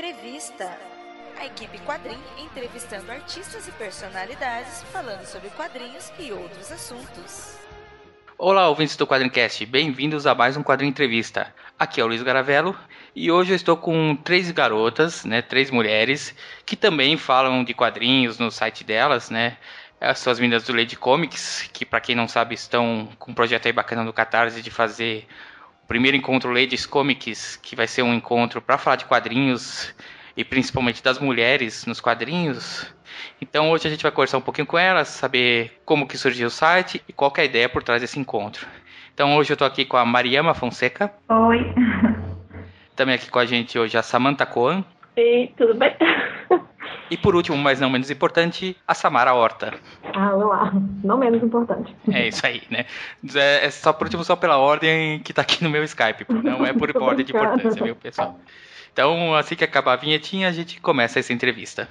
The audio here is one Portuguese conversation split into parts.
Entrevista. A equipe Quadrim entrevistando artistas e personalidades falando sobre quadrinhos e outros assuntos. Olá, ouvintes do Quadrincast, bem-vindos a mais um Quadrinho Entrevista. Aqui é o Luiz Garavello e hoje eu estou com três garotas, né, três mulheres, que também falam de quadrinhos no site delas, né. As meninas do Lady Comics, que para quem não sabe estão com um projeto aí bacana no Catarse de fazer primeiro encontro Ladies Comics, que vai ser um encontro para falar de quadrinhos e principalmente das mulheres nos quadrinhos. Então hoje a gente vai conversar um pouquinho com elas, saber como que surgiu o site e qual é a ideia por trás desse encontro. Então hoje eu estou aqui com a Mariama Fonseca. Oi. Também aqui com a gente hoje a Samantha Coan. Ei, tudo bem? E por último, mas não menos importante, a Samara Horta. Ah, lá. Não menos importante. É isso aí, né? É, é só por último, só pela ordem que tá aqui no meu Skype. Não é por ordem de importância, viu, pessoal? Então, assim que acabar a vinhetinha, a gente começa essa entrevista.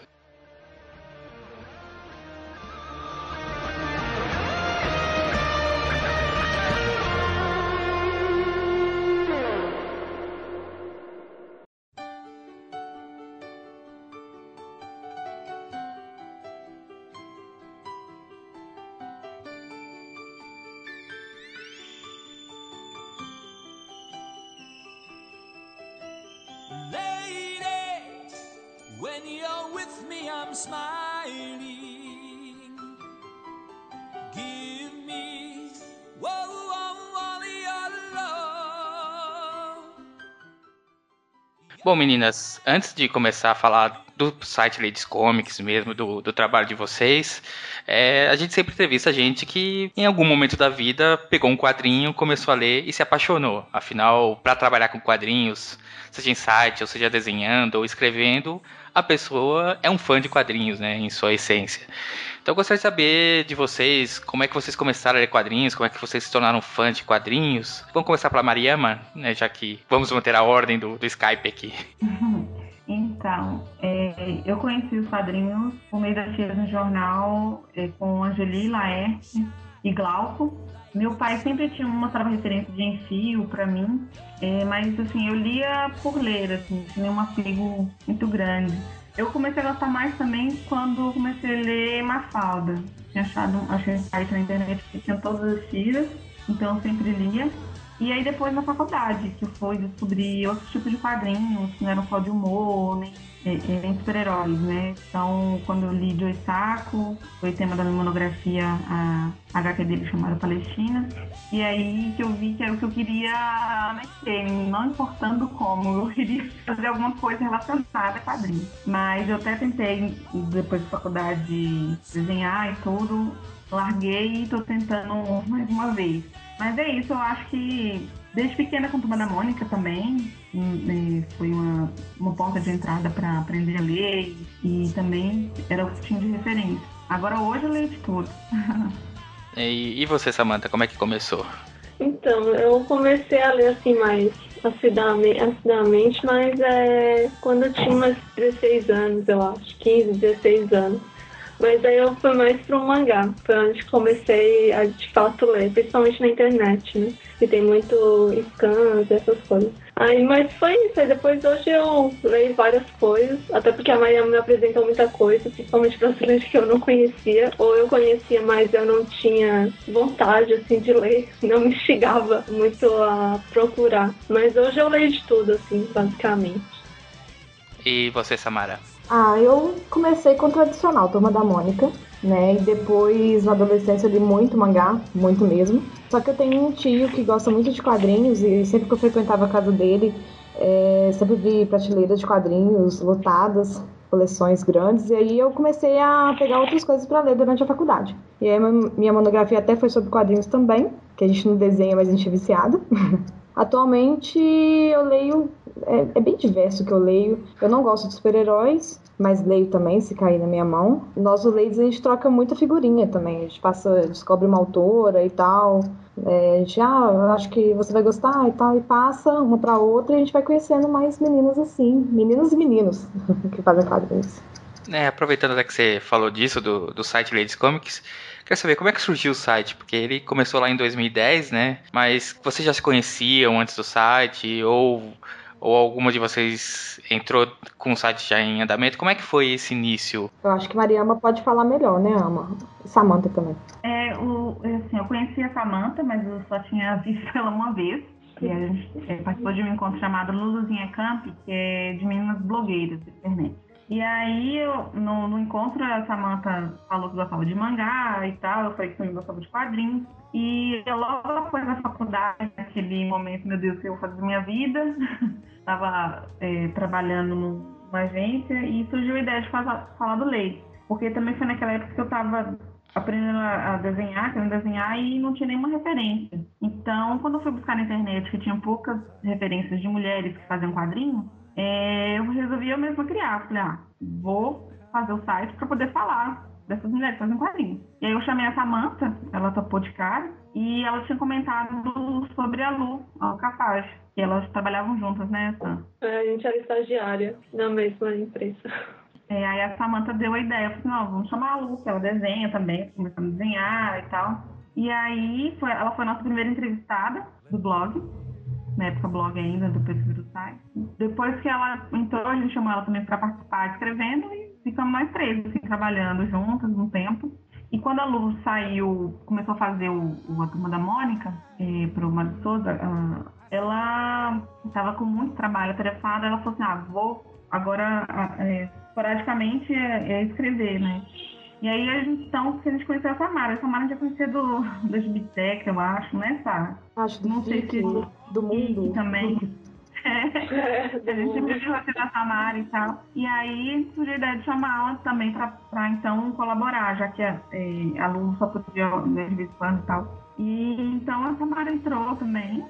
Meninas, antes de começar a falar do site Ladies Comics mesmo, do, do trabalho de vocês, é, a gente sempre entrevista gente que em algum momento da vida pegou um quadrinho, começou a ler e se apaixonou. Afinal, para trabalhar com quadrinhos, seja em site, ou seja desenhando ou escrevendo, a pessoa é um fã de quadrinhos, né, em sua essência. Então eu gostaria de saber de vocês, como é que vocês começaram a ler quadrinhos, como é que vocês se tornaram fãs de quadrinhos. Vamos começar pela Mariama, né, já que vamos manter a ordem do, do Skype aqui. Então, é, eu conheci os quadrinhos por meio das tiras no jornal é, com Angeli, Laerte e Glauco. Meu pai sempre tinha mostrava referência de enfio para mim, é, mas assim, eu lia por ler, assim, tinha um apego muito grande. Eu comecei a gostar mais também quando comecei a ler Mafalda. Tinha achado, achei um site na internet que tinha todas as tiras, então eu sempre lia. E aí depois na faculdade, que foi descobrir outros tipos de quadrinhos, que não eram só de humor, nem em super-heróis, né? Então, quando eu li Joe Saco, foi tema da minha monografia, a HQ dele chamada Palestina. E aí que eu vi que era o que eu queria mexer, não importando como, eu queria fazer alguma coisa relacionada a quadrinhos. Mas eu até tentei, depois da faculdade, desenhar e tudo, larguei e estou tentando mais uma vez. Mas é isso, eu acho que desde pequena com a Turma da Mônica também, né, foi uma, uma porta de entrada para aprender a ler e também era o que tinha de referência. Agora hoje eu leio de tudo. e, e você, Samantha, como é que começou? Então, eu comecei a ler assim mais assiduamente, mas é quando eu tinha umas 16 anos, eu acho, 15, 16 anos. Mas aí eu fui mais para o mangá. Foi onde comecei a de fato ler, principalmente na internet, né? Que tem muito scans e essas coisas. Aí, mas foi isso. Aí depois hoje eu leio várias coisas, até porque a Maria me apresentou muita coisa, principalmente brasileiro que eu não conhecia, ou eu conhecia, mas eu não tinha vontade assim de ler, não me instigava muito a procurar. Mas hoje eu leio de tudo, assim, basicamente. E você, Samara? Ah, eu comecei com o tradicional, Turma da Mônica, né? E depois, na adolescência, eu li muito mangá, muito mesmo. Só que eu tenho um tio que gosta muito de quadrinhos e sempre que eu frequentava a casa dele, é, sempre vi prateleiras de quadrinhos lotadas, coleções grandes, e aí eu comecei a pegar outras coisas para ler durante a faculdade. E aí minha monografia até foi sobre quadrinhos também, que a gente não desenha, mas a gente é viciado. Atualmente eu leio, é, é, bem diverso que eu leio. Eu não gosto de super-heróis, mas leio também, se cair na minha mão. Nós, o Ladies, a gente troca muita figurinha também. A gente passa, descobre uma autora e tal. É, a gente, ah, eu acho que você vai gostar e tal, e passa uma para outra e a gente vai conhecendo mais meninas assim, meninas e meninos que fazem quadrinhos. É, aproveitando até que você falou disso, do, do site Ladies Comics, Quer saber como é que surgiu o site? Porque ele começou lá em 2010, né? Mas vocês já se conheciam antes do site? Ou ou alguma de vocês entrou com o site já em andamento? Como é que foi esse início? Eu acho que Mariama pode falar melhor, né, Ama? Samanta também. É, o, assim, eu conheci a Samanta, mas eu só tinha visto ela uma vez. E a gente é, participou de um encontro chamado Luluzinha Camp, que é de meninas blogueiras da internet. E aí, eu, no, no, encontro, a Samantha falou que gostava de mangá e tal, eu falei que também gostava de quadrinhos. E eu, logo após a faculdade, naquele momento, meu Deus, o que eu vou fazer da minha vida? Estava é, trabalhando numa agência e surgiu a ideia de falar, falar do leite. Porque também foi naquela época que eu estava aprendendo a desenhar, querendo desenhar e não tinha nenhuma referência. Então, quando eu fui buscar na internet que tinha poucas referências de mulheres que faziam quadrinhos, é, eu mesma criar. Falei, ah, vou fazer o site para poder falar dessas mulheres que fazem quadrinhos. E aí eu chamei a Samantha, ela topou de cara, e ela tinha comentado sobre a Lu, a Cafage, que elas trabalhavam juntas, né, Sam? É, a gente era estagiária na mesma empresa. É, aí a Samantha deu a ideia, eu falei, não, vamos chamar a Lu, que ela desenha também, começando a desenhar e tal. E aí foi, ela foi a nossa primeira entrevistada do blog na época blog ainda, perfil do site. Depois que ela entrou, a gente chamou ela também para participar escrevendo e ficamos nós três, assim, trabalhando juntas um tempo. E quando a Lu saiu, começou a fazer o, o a turma da Mônica, eh, para o Mário Souza, uh, ela estava com muito trabalho atarefada, ela falou assim, ah, vou agora, é, esporadicamente, é, é escrever, né? E aí, a gente, então, que a gente conheceu a Samara. A Samara já conhecia do, das Bitec, eu acho, né, Sara? Acho, do Não sei se do mundo. também. É, a gente viu você da Samara e tal. E aí surgiu a ideia de chamá-la também para então colaborar, já que a, é, a Lu só podia né, de vez em quando e tal. E então a Samara entrou também.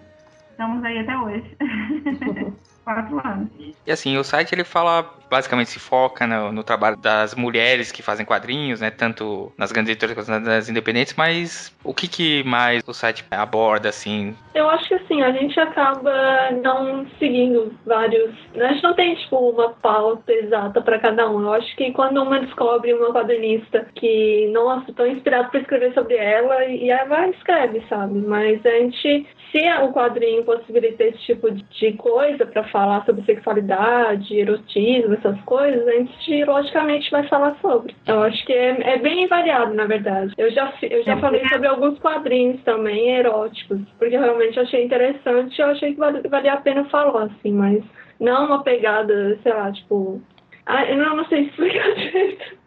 Estamos aí até hoje. Quatro anos. E assim, o site ele fala, basicamente se foca no, no, trabalho das mulheres que fazem quadrinhos, né? Tanto nas grandes editoras quanto nas independentes, mas o que, que mais o site aborda, assim? Eu acho que assim, a gente acaba não seguindo vários. Né? A gente não tem, tipo, uma pauta exata para cada um. Eu acho que quando uma descobre uma quadrinista que, nossa, tô inspirado para escrever sobre ela, e aí vai escreve, sabe? Mas a gente se o quadrinho possibilita esse tipo de coisa para falar sobre sexualidade, erotismo, essas coisas, a gente logicamente vai falar sobre. Eu acho que é, é bem variado, na verdade. Eu já, eu já é falei sobre alguns quadrinhos também eróticos, porque realmente achei interessante e eu achei que valia a pena falar, assim, mas não uma pegada, sei lá, tipo, ah, eu não, não sei explicar direito.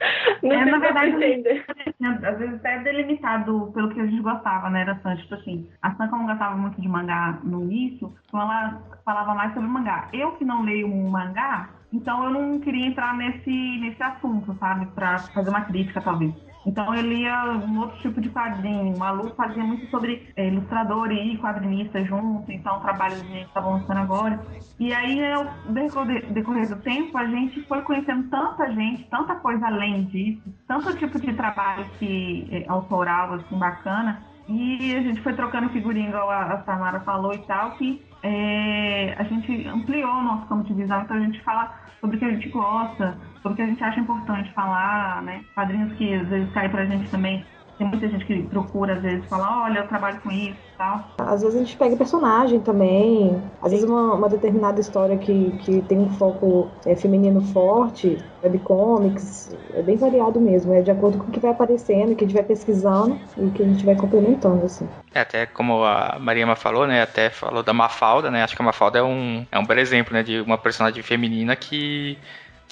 Não é, na verdade, entender. às vezes até é delimitado pelo que a gente gostava, né? Era Sam, tipo assim, a Sam, como gostava muito de mangá no início, então ela falava mais sobre mangá. Eu que não leio um mangá, então eu não queria entrar nesse, nesse assunto, sabe? Pra fazer uma crítica, talvez. Então eu lia um outro tipo de quadrinho. O Lu fazia muito sobre é, ilustrador e quadrinista junto, então trabalhos que a gente estava lançando agora. E aí, ao decorrer do tempo, a gente foi conhecendo tanta gente, tanta coisa além disso, tanto tipo de trabalho que é, autoral, assim, bacana. E a gente foi trocando figurinha, igual a, a Samara falou e tal, que é, a gente ampliou o nosso campo de visão, então a gente fala sobre o que a gente gosta, sobre o que a gente acha importante falar, né? Quadrinhos que às vezes caem pra gente também. Tem muita gente que procura, às vezes, falar, olha, eu trabalho com isso e tal. Às vezes a gente pega personagem também. Às vezes uma, uma determinada história que, que tem um foco é, feminino forte, webcomics, é bem variado mesmo. É de acordo com o que vai aparecendo, o que a gente vai pesquisando e o que a gente vai complementando, assim. É, até como a Mariama falou, né? Até falou da Mafalda, né? Acho que a Mafalda é um, é um belo exemplo, né? De uma personagem feminina que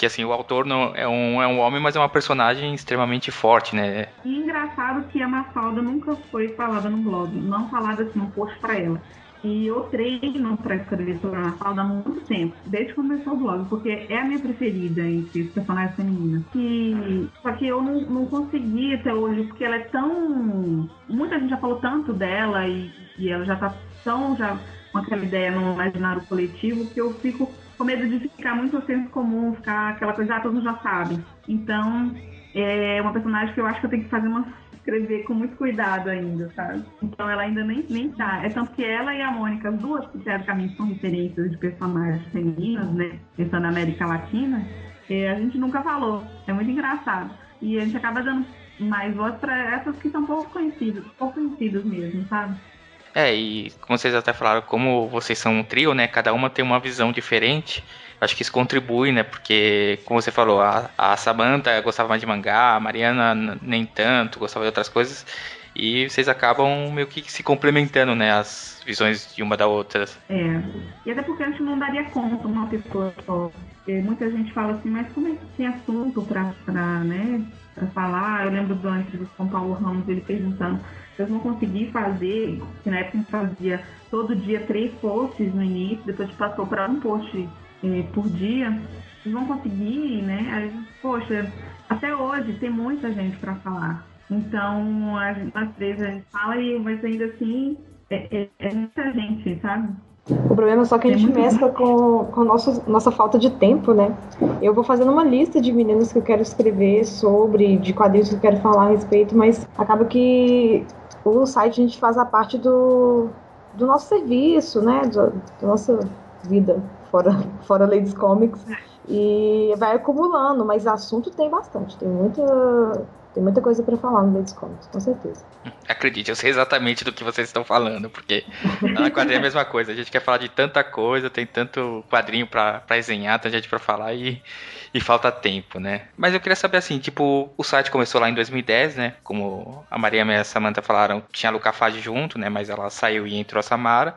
que assim, o autor não é um, é um homem, mas é uma personagem extremamente forte, né? E engraçado que a Mafalda nunca foi falada no blog, não falada assim, um post para ela. E eu treino para escrever sobre a Mafalda há muito tempo, desde que começou o blog, porque é a minha preferida entre os personagens femininas. E, só que eu não, não consegui até hoje, porque ela é tão. Muita gente já falou tanto dela e, e ela já tá tão já com aquela ideia no imaginário coletivo que eu fico com medo de ficar muito senso comum, ficar aquela coisa, ah, todos já sabem. Então, é uma personagem que eu acho que eu tenho que fazer uma escrever com muito cuidado ainda, sabe? Então ela ainda nem, nem tá. É tanto que ela e a Mônica, as duas, que teoricamente são referências de personagens femininas, né? Pensando na América Latina, é, a gente nunca falou. É muito engraçado. E a gente acaba dando mais voz para essas que são pouco conhecidas, pouco conhecidas mesmo, sabe? É, e como vocês até falaram, como vocês são um trio, né? Cada uma tem uma visão diferente. Acho que isso contribui, né? Porque, como você falou, a, a Samantha gostava mais de mangá, a Mariana nem tanto, gostava de outras coisas. E vocês acabam meio que se complementando, né? As visões de uma da outra. É. E até porque a gente não daria conta uma pessoa só. Muita gente fala assim, mas como é que tem assunto pra, pra, né, pra falar? Eu lembro do entrevista com o Paulo Ramos, ele perguntando vocês vão conseguir fazer, que na época a gente fazia todo dia três posts no início, depois passou para um post eh, por dia, vão conseguir, né? Aí, poxa, até hoje tem muita gente para falar. Então, a nós três a gente fala, e, mas ainda assim é, é, é muita gente, sabe? O problema é só que a gente mescla com, com nosso, nossa falta de tempo, né? Eu vou fazendo uma lista de meninas que eu quero escrever sobre, de quadrinhos que eu quero falar a respeito, mas acaba que o site a gente faz a parte do, do nosso serviço, né? Da, da nossa vida fora, fora Ladies Comics. E vai acumulando, mas assunto tem bastante. Tem muita, tem muita coisa para falar no Ladies Comics, com certeza. Acredite, eu sei exatamente do que vocês estão falando, porque na quadrinha é a mesma coisa. A gente quer falar de tanta coisa, tem tanto quadrinho para desenhar, tanta gente para falar e, e falta tempo, né? Mas eu queria saber assim, tipo, o site começou lá em 2010, né? Como a Maria e a Samantha falaram, tinha a Luca Fage junto, né? Mas ela saiu e entrou a Samara.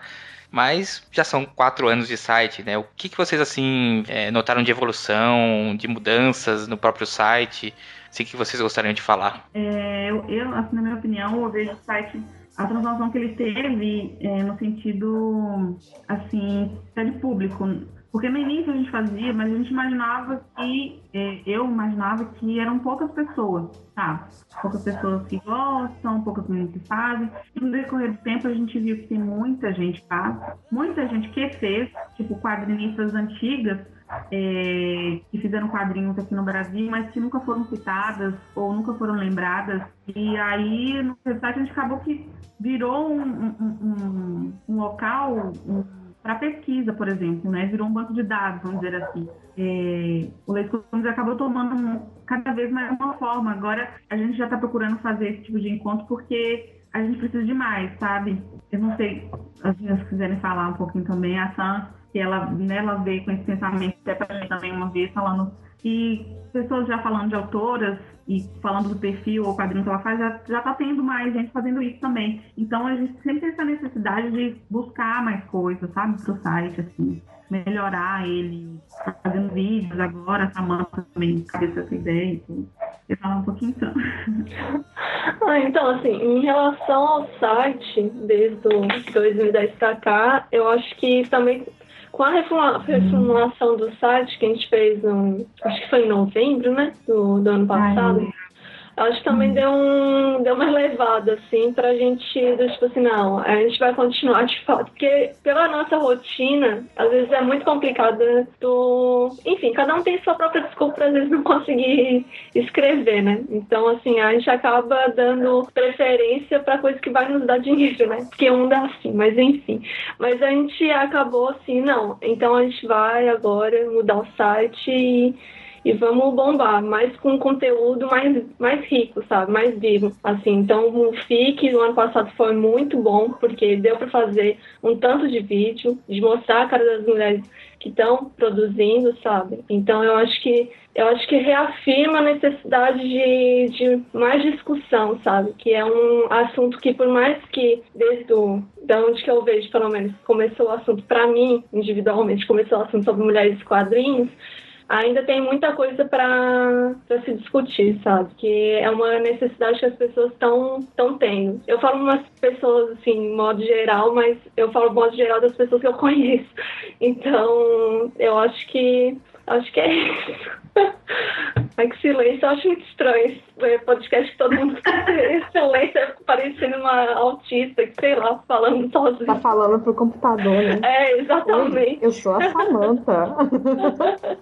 Mas já são quatro anos de site, né? O que, que vocês, assim, é, notaram de evolução, de mudanças no próprio site? Sei que vocês gostariam de falar. É, eu, assim, na minha opinião, eu vejo o site, a transformação que ele teve é, no sentido, assim, de público. Porque no início a gente fazia, mas a gente imaginava que, é, eu imaginava que eram poucas pessoas, tá? Poucas pessoas que gostam, poucas meninas que fazem. E no decorrer do tempo a gente viu que tem muita gente que faz, muita gente que fez, tipo quadrinistas antigas, é, que fizeram quadrinhos aqui no Brasil, mas que nunca foram citadas ou nunca foram lembradas. E aí, no site, a gente acabou que virou um, um, um, um local para pesquisa, por exemplo, né? Virou um banco de dados, vamos dizer assim. É, o Costumes acabou tomando cada vez mais uma forma. Agora, a gente já está procurando fazer esse tipo de encontro porque a gente precisa de mais, sabe? Eu não sei, as meninas quiserem falar um pouquinho também, a Sam que ela, né, ela veio com esse pensamento até para mim também uma vez, falando que pessoas já falando de autoras e falando do perfil ou quadrinho que ela faz, já, já tá tendo mais gente fazendo isso também. Então a gente sempre tem essa necessidade de buscar mais coisas, sabe, pro site, assim, melhorar ele, tá fazendo vídeos agora, a Samanta também, cabeça essa ideia, então, eu falar um pouquinho então. Ah, então, assim, em relação ao site, desde o 2010 pra cá, eu acho que também com a reformulação do site que a gente fez, no, acho que foi em novembro, né? Do, do ano passado. Ai, acho que também deu, um, deu uma levada, assim, pra gente, tipo assim, não, a gente vai continuar de fato, porque pela nossa rotina, às vezes é muito complicado do. Enfim, cada um tem sua própria desculpa pra às vezes não conseguir escrever, né? Então, assim, a gente acaba dando preferência pra coisa que vai nos dar dinheiro, né? Porque um dá assim, mas enfim. Mas a gente acabou assim, não, então a gente vai agora mudar o site e e vamos bombar, mas com conteúdo mais, mais rico, sabe? Mais vivo. Assim, então o FIC do ano passado foi muito bom, porque deu para fazer um tanto de vídeo, de mostrar a cara das mulheres que estão produzindo, sabe? Então eu acho que eu acho que reafirma a necessidade de, de mais discussão, sabe? Que é um assunto que por mais que desde o, da onde que eu vejo, pelo menos, começou o assunto para mim individualmente, começou o assunto sobre mulheres quadrinhos, ainda tem muita coisa para se discutir, sabe? Que é uma necessidade que as pessoas estão tendo. Eu falo umas pessoas, assim, em modo geral, mas eu falo modo geral das pessoas que eu conheço. Então, eu acho que acho que é isso. Ai, que silêncio, eu acho muito estranho esse podcast que todo mundo silêncio, é parecendo uma autista, que sei lá, falando sozinho. Tá falando pro computador, né? É, exatamente. Oi, eu sou a Samanta.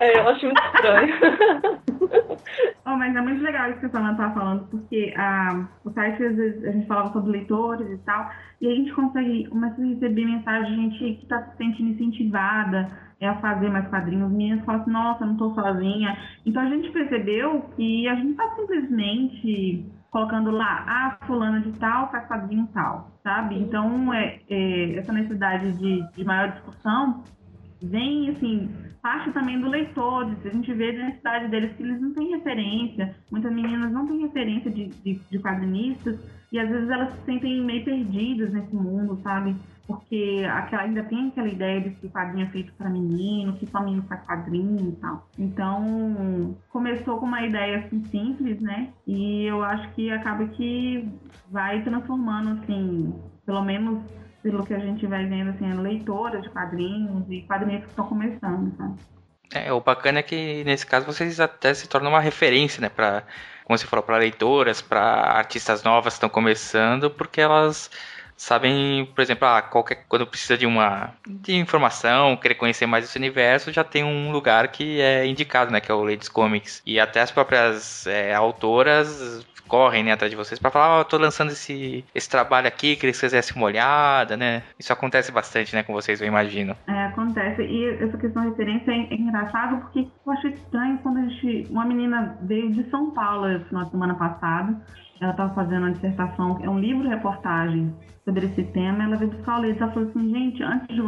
é, eu acho muito estranho. oh, mas é muito legal isso que a Samanta tá falando, porque a, o site, às vezes, a gente falava sobre leitores e tal, e a gente consegue, começa a receber mensagem de gente que tá se sentindo incentivada, é a fazer mais quadrinhos. As meninas falam assim, nossa, não estou sozinha. Então a gente percebeu que a gente está simplesmente colocando lá, ah, fulana de tal faz quadrinho tal, sabe? Então, é, é, essa necessidade de, de maior discussão vem, assim, parte também do leitor, a gente vê a necessidade deles que eles não têm referência, muitas meninas não têm referência de, de, de quadrinistas, e às vezes elas se sentem meio perdidas nesse mundo, sabe? Porque aquela, ainda tem aquela ideia de que quadrinho é feito para menino, que só menino faz quadrinho e tal. Então, começou com uma ideia assim simples, né? E eu acho que acaba que vai transformando, assim, pelo menos pelo que a gente vai vendo, assim, leitoras de quadrinhos e quadrinhos que estão começando, sabe? É, o bacana é que nesse caso vocês até se tornam uma referência, né, para como você falou, para leitoras, para artistas novas que estão começando, porque elas sabem, por exemplo, ah, qualquer, quando precisa de uma de informação, querer conhecer mais esse universo, já tem um lugar que é indicado, né, que é o Ladies Comics. E até as próprias é, autoras correm né, atrás de vocês para falar, oh, tô lançando esse, esse trabalho aqui, queria que vocês dessem uma olhada, né? Isso acontece bastante, né, com vocês, eu imagino. É, acontece. E essa questão de referência é, engraçado porque eu achei estranho quando a gente. Uma menina veio de São Paulo na semana passada. Ela estava fazendo uma dissertação, é um livro-reportagem sobre esse tema. Ela veio buscar o leite. Ela falou assim: gente, antes de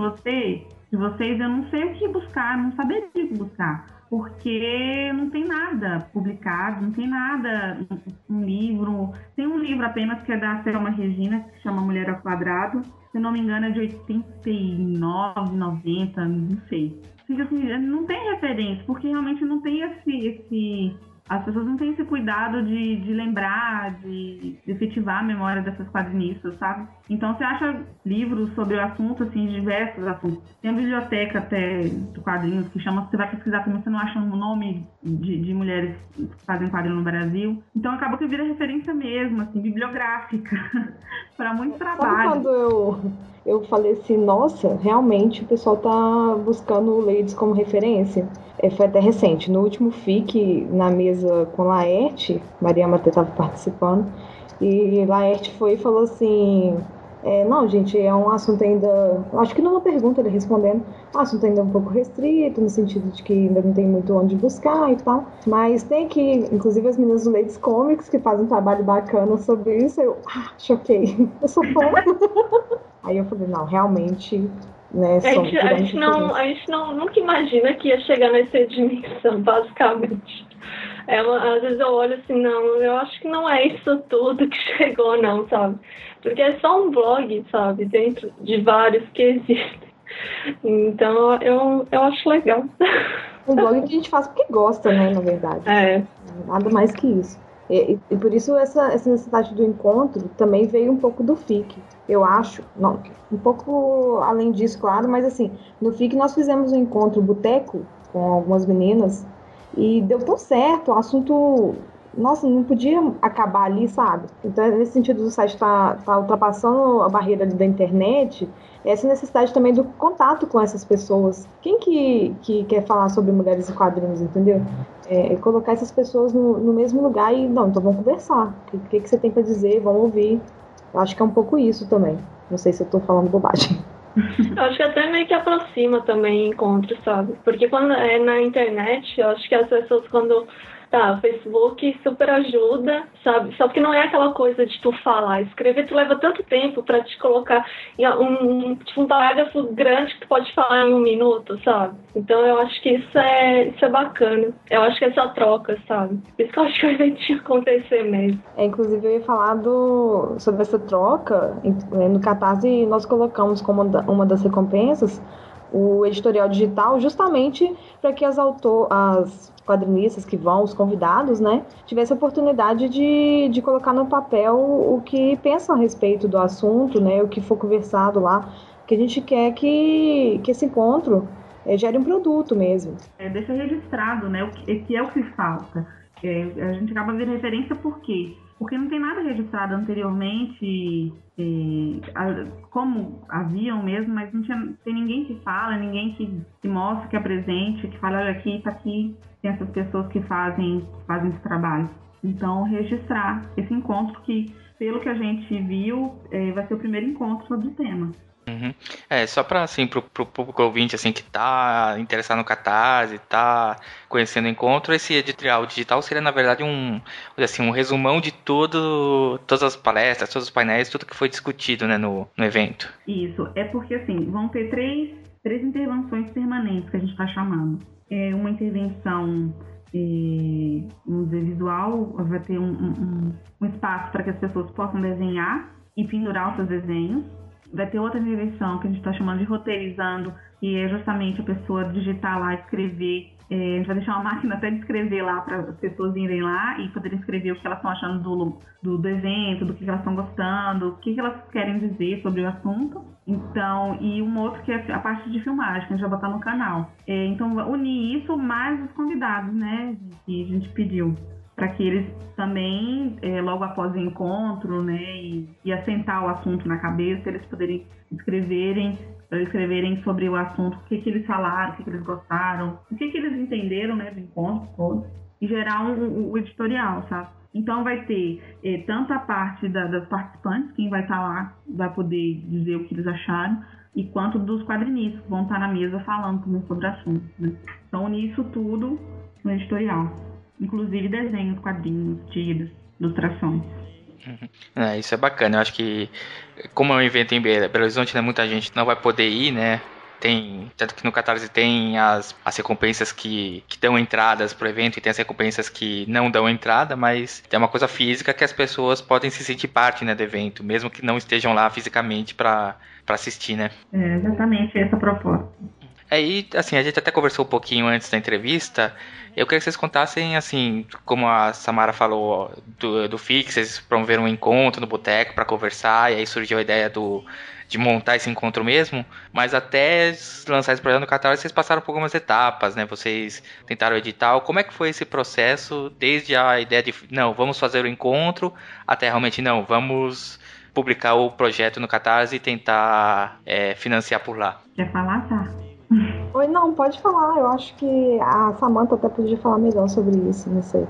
de vocês, eu não sei o que buscar, não saberia o que buscar porque não tem nada publicado, não tem nada, um livro. Tem um livro apenas que é da Selma Regina, que se chama Mulher ao Quadrado. Se não me engano, é de 89, 90, não sei. Assim, não tem referência, porque realmente não tem esse, esse as pessoas não têm esse cuidado de, de lembrar, de, de efetivar a memória dessas quadrinistas, sabe? Então você acha livros sobre o assunto, assim, diversos assuntos. Tem a biblioteca até do quadrinhos que chama, você vai pesquisar também, você não acha um nome de, de mulheres que fazem quadrinho no Brasil. Então acaba que vira referência mesmo, assim, bibliográfica, para muito trabalho. Sabe quando eu, eu falei assim, nossa, realmente o pessoal tá buscando o Ladies como referência? é, foi até recente. No último FIC, na mesa com Laerte, Maria Mate estava participando, e Laerte foi e falou assim: é, não, gente, é um assunto ainda. Acho que numa pergunta ele respondendo, assunto ainda um pouco restrito, no sentido de que ainda não tem muito onde buscar e tal. Mas tem aqui, inclusive, as meninas do Ladies Comics que fazem um trabalho bacana sobre isso. Eu, ah, choquei, eu sou fã. Aí eu falei, não, realmente né, a, gente, a, gente não, a gente não nunca imagina que ia chegar nessa dimensão, basicamente. Uma, às vezes eu olho assim, não, eu acho que não é isso tudo que chegou, não, sabe? Porque é só um blog, sabe? Dentro de vários que existem. Então eu, eu acho legal. Um blog que a gente faz porque gosta, né, na verdade. É. Nada mais que isso. E, e, por isso essa, essa necessidade do encontro também veio um pouco do FIC. Eu acho, não, um pouco além disso, claro, mas assim, no FIC nós fizemos um encontro boteco com algumas meninas e deu tão certo, o assunto, nossa, não podia acabar ali, sabe? Então, nesse sentido do site tá, tá ultrapassando a barreira da internet, essa necessidade também do contato com essas pessoas. Quem que, que quer falar sobre mulheres e quadrinhos, entendeu? É, é, colocar essas pessoas no, no, mesmo lugar e, não, então vamos conversar. O que, que, que você tem para dizer? Vamos ouvir. Eu acho que é um pouco isso também. Não sei se eu estou falando bobagem. Eu acho que até meio que aproxima também encontros, sabe? Porque quando é na internet, eu acho que as pessoas quando Tá, Facebook super ajuda, sabe? Só que não é aquela coisa de tu falar. Escrever tu leva tanto tempo para te colocar em um, tipo, um parágrafo grande que tu pode falar em um minuto, sabe? Então eu acho que isso é, isso é bacana. Eu acho que é essa troca, sabe? Isso que eu acho que evento tinha acontecer mesmo. É, inclusive eu ia falar do, sobre essa troca. Né, no Catarse nós colocamos como uma das recompensas o editorial digital justamente para que as, autor, as quadrinistas que vão, os convidados, né, tivessem a oportunidade de, de colocar no papel o que pensam a respeito do assunto, né, o que for conversado lá, que a gente quer que, que esse encontro é, gere um produto mesmo. É, deixa registrado, né, o que, que é o que falta. É, a gente acaba vendo referência por quê? Porque não tem nada registrado anteriormente, é, como haviam mesmo, mas não tinha, tem ninguém que fala, ninguém que, mostra, que apresente, que fala, olha aqui, tá aqui, tem essas pessoas que fazem, que fazem esse trabalho. Então, registrar esse encontro que, pelo que a gente viu, é, vai ser o primeiro encontro sobre o tema. Uhum. É, só para assim, pro, pro público ouvinte assim, que tá interessado no Catarse, tá conhecendo o encontro, esse editorial digital seria, na verdade, um, assim, um resumão de tudo, todas as palestras, todos os painéis, tudo que foi discutido né, no, no evento. Isso, é porque assim, vão ter três, três intervenções permanentes que a gente está chamando. É uma intervenção é, vamos dizer, visual, vai ter um, um, um espaço para que as pessoas possam desenhar e pendurar os seus desenhos vai ter outra direção que a gente está chamando de roteirizando, que é justamente a pessoa digitar lá, escrever. É, a gente vai deixar uma máquina até de escrever lá para as pessoas irem lá e poderem escrever o que elas estão achando do, do, do evento, do que elas estão gostando, o que, que elas querem dizer sobre o assunto. Então, e um outro que é a parte de filmagem, que a gente vai botar no canal. É, então, unir isso mais os convidados, né, que a gente pediu para que eles também, é, logo após o encontro, né, e, e, assentar o assunto na cabeça, eles poderem escreverem, escreverem sobre o assunto, o que, que eles falaram, o que, que eles gostaram, o que, que eles entenderam, né, do encontro todo, e gerar um, um, um editorial, sabe? Então vai ter é, tanto a parte da, das participantes, quem vai estar tá lá vai poder dizer o que eles acharam, e quanto dos quadrinistas que vão estar tá na mesa falando sobre o assunto. Né? Então unir isso tudo no editorial inclusive desenhos, quadrinhos, tiras, ilustrações. Uhum. É, isso é bacana. Eu acho que, como é um evento em Belo Horizonte, né, muita gente não vai poder ir, né? Tem, tanto que no Catarse tem as, as recompensas que, que dão entradas pro evento e tem as recompensas que não dão entrada, mas tem uma coisa física que as pessoas podem se sentir parte né, do evento, mesmo que não estejam lá fisicamente para assistir, né? É exatamente essa proposta. Aí, assim, a gente até conversou um pouquinho antes da entrevista. Eu queria que vocês contassem, assim, como a Samara falou do, do Fix, vocês promoveram um encontro no boteco para conversar, e aí surgiu a ideia do, de montar esse encontro mesmo. Mas até lançar esse projeto no Catar, vocês passaram por algumas etapas, né? Vocês tentaram editar. Como é que foi esse processo, desde a ideia de, não, vamos fazer o encontro, até realmente, não, vamos publicar o projeto no Catarse e tentar é, financiar por lá? Quer falar, tá? Oi, não, pode falar. Eu acho que a Samantha até podia falar melhor sobre isso, não sei.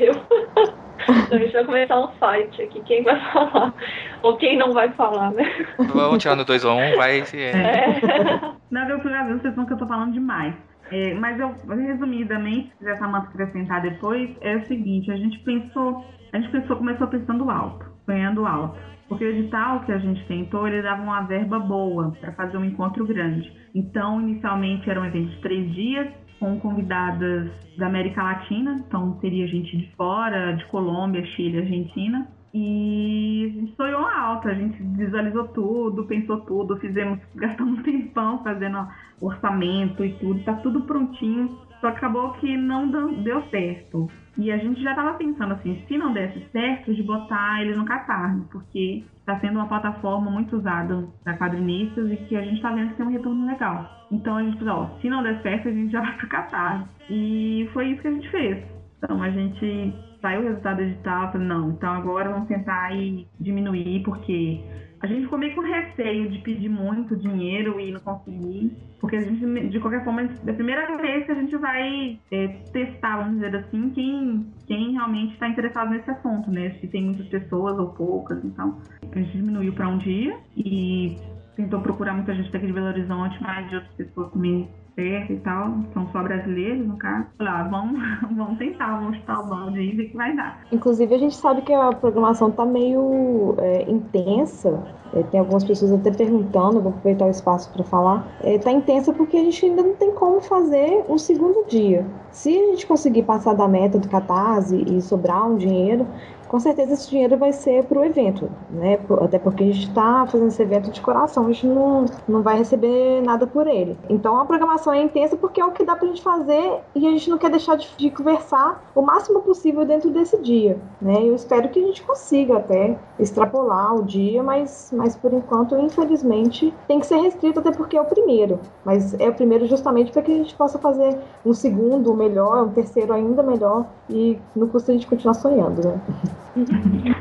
Eu. Então a gente vai começar um fight aqui. Quem vai falar? Ou quem não vai falar, né? Vamos tirar no 2 ou 1, um, vai. É. é. Na ver, vocês vão que eu tô falando demais. É, mas eu, resumidamente, se a Samantha acrescentar depois, é o seguinte, a gente pensou, a gente pensou, começou pensando alto, ganhando alto. Porque o edital que a gente tentou, ele dava uma verba boa para fazer um encontro grande. Então, inicialmente era um evento de três dias, com convidadas da América Latina, então teria gente de fora, de Colômbia, Chile, Argentina. E a gente sonhou alto, a gente visualizou tudo, pensou tudo, fizemos, gastamos um tempão fazendo orçamento e tudo, tá tudo prontinho, só acabou que não deu certo. E a gente já estava pensando assim, se não desse certo, de botar ele no Catarse, porque está sendo uma plataforma muito usada para quadrinistas e que a gente está vendo que tem um retorno legal. Então a gente falou, ó, se não der certo, a gente já vai para o Catarse. E foi isso que a gente fez. Então a gente saiu o resultado digital, falou, não, então agora vamos tentar aí diminuir, porque a gente ficou meio com receio de pedir muito dinheiro e não conseguir, porque a gente, de qualquer forma, da primeira vez que a gente vai é, testar, vamos dizer assim, quem, quem realmente está interessado nesse assunto, né? Se tem muitas pessoas ou poucas, então a gente diminuiu para um dia e tentou procurar muita gente daqui de Belo Horizonte, mas de outras pessoas também e tal, são só brasileiros, no caso. Lá, vamos, vamos tentar, vamos chutar o balde e ver que vai dar. Inclusive, a gente sabe que a programação tá meio é, intensa. É, tem algumas pessoas até perguntando, vou aproveitar o espaço para falar. É, tá intensa porque a gente ainda não tem como fazer um segundo dia. Se a gente conseguir passar da meta do Catarse e sobrar um dinheiro, com certeza esse dinheiro vai ser para o evento, né? Até porque a gente está fazendo esse evento de coração, a gente não, não vai receber nada por ele. Então a programação é intensa porque é o que dá para a gente fazer e a gente não quer deixar de, de, conversar o máximo possível dentro desse dia, né? Eu espero que a gente consiga até extrapolar o dia, mas, mas por enquanto, infelizmente, tem que ser restrito até porque é o primeiro. Mas é o primeiro justamente para que a gente possa fazer um segundo melhor, um terceiro ainda melhor e no custo a gente continuar sonhando, né?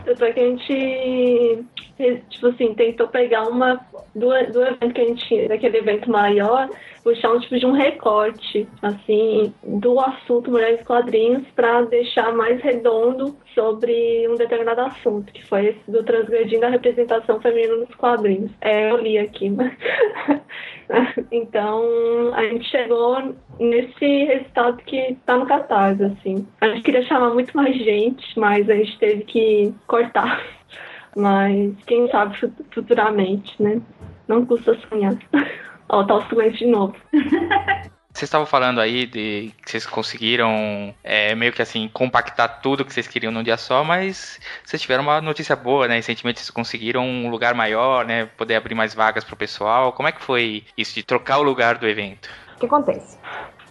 Tanto é que a gente, tipo assim, tentou pegar uma do, do evento que a gente, daquele evento maior, puxar um tipo de um recorte, assim, do assunto Mulheres Quadrinhos para deixar mais redondo sobre um determinado assunto, que foi esse do transgredindo a representação feminina nos quadrinhos. É, eu li aqui, então, a gente chegou nesse resultado que está no Catarse, assim. A gente queria chamar muito mais gente, mas a gente teve que cortar. Mas quem sabe futuramente, né? Não custa sonhar. Ó, tá o silêncio de novo. Vocês estavam falando aí de que vocês conseguiram é, meio que assim compactar tudo que vocês queriam num dia só, mas vocês tiveram uma notícia boa, né? Recentemente vocês conseguiram um lugar maior, né? Poder abrir mais vagas pro pessoal. Como é que foi isso de trocar o lugar do evento? O que acontece?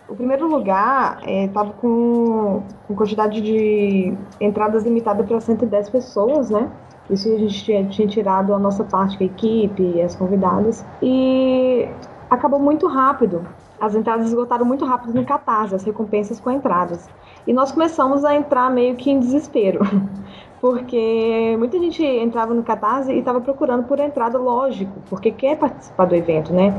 O primeiro lugar estava é, com, com quantidade de entradas limitada para 110 pessoas, né? Isso a gente tinha, tinha tirado a nossa parte, a equipe, as convidadas. E acabou muito rápido as entradas esgotaram muito rápido no Catarse, as recompensas com entradas. E nós começamos a entrar meio que em desespero, porque muita gente entrava no Catarse e estava procurando por entrada, lógico, porque quer participar do evento, né?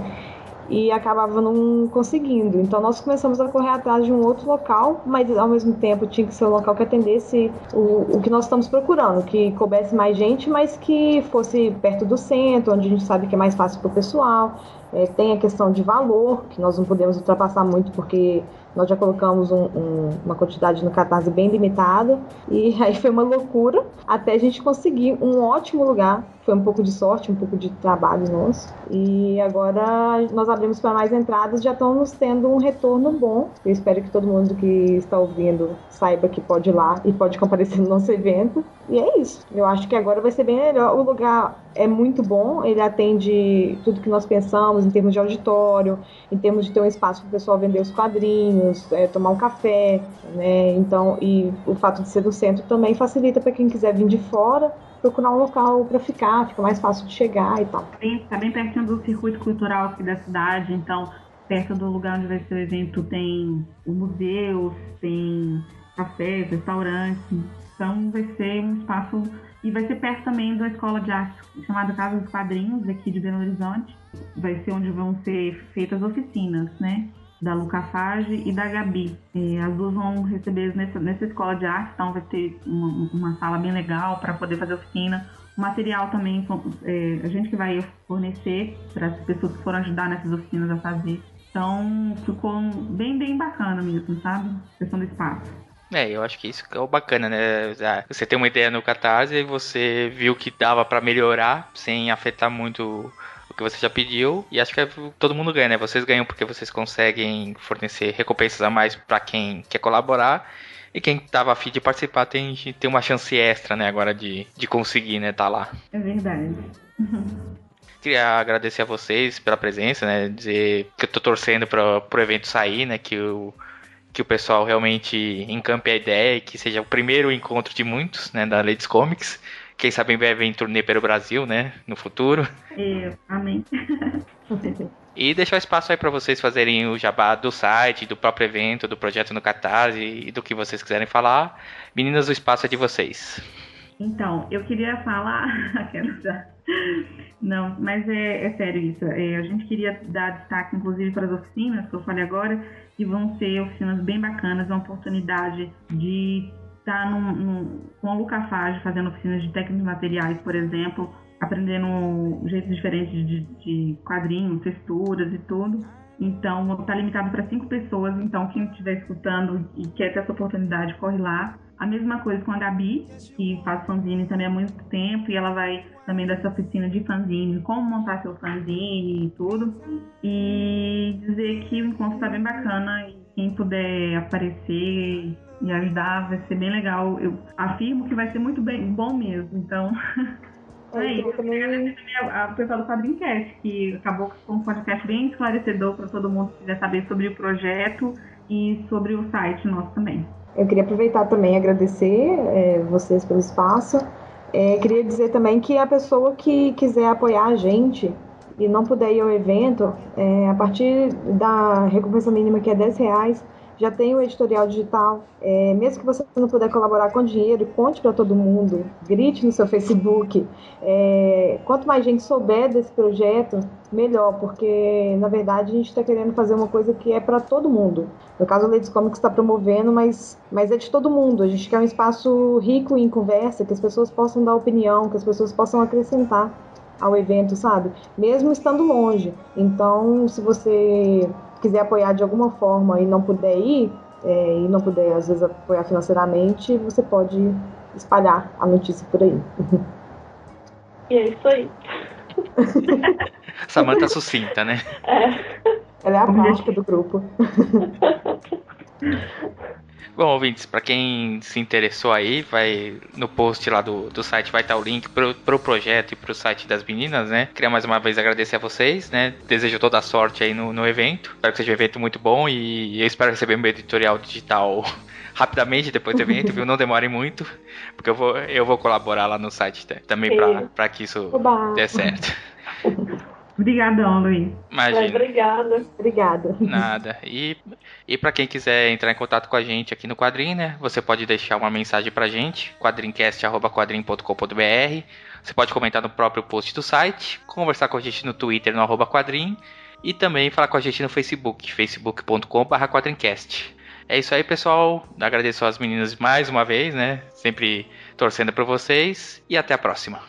E acabava não conseguindo. Então nós começamos a correr atrás de um outro local, mas ao mesmo tempo tinha que ser um local que atendesse o, o que nós estamos procurando, que coubesse mais gente, mas que fosse perto do centro, onde a gente sabe que é mais fácil para o pessoal. É, tem a questão de valor, que nós não podemos ultrapassar muito porque nós já colocamos um, um, uma quantidade no Catarse bem limitada e aí foi uma loucura até a gente conseguir um ótimo lugar. Foi um pouco de sorte, um pouco de trabalho nosso. E agora nós abrimos para mais entradas, já estamos tendo um retorno bom. Eu espero que todo mundo que está ouvindo saiba que pode ir lá e pode comparecer no nosso evento. E é isso. Eu acho que agora vai ser bem melhor. O lugar é muito bom, ele atende tudo que nós pensamos em termos de auditório, em termos de ter um espaço para o pessoal vender os quadrinhos, é, tomar um café, né? Então, e o fato de ser do centro também facilita para quem quiser vir de fora procurar um local para ficar, fica mais fácil de chegar e tal. Está bem pertinho do circuito cultural aqui da cidade, então perto do lugar onde vai ser o evento tem o museu, tem cafés, restaurantes, então vai ser um espaço e vai ser perto também da escola de arte chamada Casa dos Quadrinhos, aqui de Belo Horizonte. Vai ser onde vão ser feitas oficinas, né? Da Luca Fage e da Gabi. E as duas vão receber nessa, nessa escola de arte, então vai ter uma, uma sala bem legal para poder fazer oficina. Material também, é, a gente que vai fornecer para as pessoas que foram ajudar nessas oficinas a fazer. Então ficou bem, bem bacana mesmo, sabe? A questão do espaço. É, eu acho que isso é o bacana, né? Você tem uma ideia no Catarse e você viu que dava para melhorar sem afetar muito o que você já pediu. E acho que é, todo mundo ganha, né? Vocês ganham porque vocês conseguem fornecer recompensas a mais para quem quer colaborar. E quem tava afim de participar tem, tem uma chance extra, né, agora de, de conseguir, né, tá lá. É verdade. Queria agradecer a vocês pela presença, né, dizer que eu tô torcendo para pro evento sair, né, que o que o pessoal realmente encampe a ideia e que seja o primeiro encontro de muitos, né, da Ladies Comics. Quem sabe em breve em turnê pelo Brasil, né, no futuro. Eu, amém. E deixar espaço aí para vocês fazerem o jabá do site, do próprio evento, do projeto no Catarse e do que vocês quiserem falar. Meninas, o espaço é de vocês. Então, eu queria falar. Não, mas é, é sério isso. É, a gente queria dar destaque, inclusive, para as oficinas, que eu falei agora, que vão ser oficinas bem bacanas, uma oportunidade de estar num, num, com a Lucafage fazendo oficinas de técnicos materiais, por exemplo, aprendendo jeitos diferentes de, de quadrinhos, texturas e tudo. Então, estar limitado para cinco pessoas. Então, quem estiver escutando e quer ter essa oportunidade, corre lá. A mesma coisa com a Gabi, que faz fanzine também há muito tempo, e ela vai também dessa oficina de fanzine, como montar seu fanzine e tudo. E dizer que o encontro está bem bacana e quem puder aparecer e ajudar vai ser bem legal. Eu afirmo que vai ser muito bem, bom mesmo. Então, é isso. Também... o pessoal do Quadrincast, que acabou com um podcast bem esclarecedor para todo mundo que quiser saber sobre o projeto e sobre o site nosso também. Eu queria aproveitar também e agradecer é, vocês pelo espaço. É, queria dizer também que a pessoa que quiser apoiar a gente e não puder ir ao evento, é, a partir da recompensa mínima que é 10 reais, já tem o editorial digital. É, mesmo que você não puder colaborar com dinheiro, conte para todo mundo, grite no seu Facebook. É, quanto mais gente souber desse projeto, melhor, porque na verdade a gente está querendo fazer uma coisa que é para todo mundo. No caso, o Ladies Comics está promovendo, mas, mas é de todo mundo. A gente quer um espaço rico em conversa, que as pessoas possam dar opinião, que as pessoas possam acrescentar ao evento, sabe? Mesmo estando longe. Então, se você quiser apoiar de alguma forma e não puder ir, é, e não puder, às vezes, apoiar financeiramente, você pode espalhar a notícia por aí. E é isso aí. Samanta sucinta, né? É. Ela é a prática do grupo. Bom, ouvintes, para quem se interessou aí, vai no post lá do, do site vai estar o link pro, pro projeto e pro site das meninas, né? Queria mais uma vez agradecer a vocês, né? Desejo toda a sorte aí no, no evento. Espero que seja um evento muito bom e eu espero receber meu editorial digital rapidamente depois do evento, viu? Não demore muito, porque eu vou, eu vou colaborar lá no site também para que isso Oba. dê certo. Obrigadão, Luiz. Imagina. Obrigada. Obrigada. Nada. E, e para quem quiser entrar em contato com a gente aqui no Quadrim, né? Você pode deixar uma mensagem pra gente, quadrincast.quadrim.com.br. Você pode comentar no próprio post do site, conversar com a gente no Twitter, no arroba quadrim, e também falar com a gente no Facebook, facebook.com.br quadrincast. É isso aí, pessoal. Agradeço às meninas mais uma vez, né? Sempre torcendo por vocês. E até a próxima.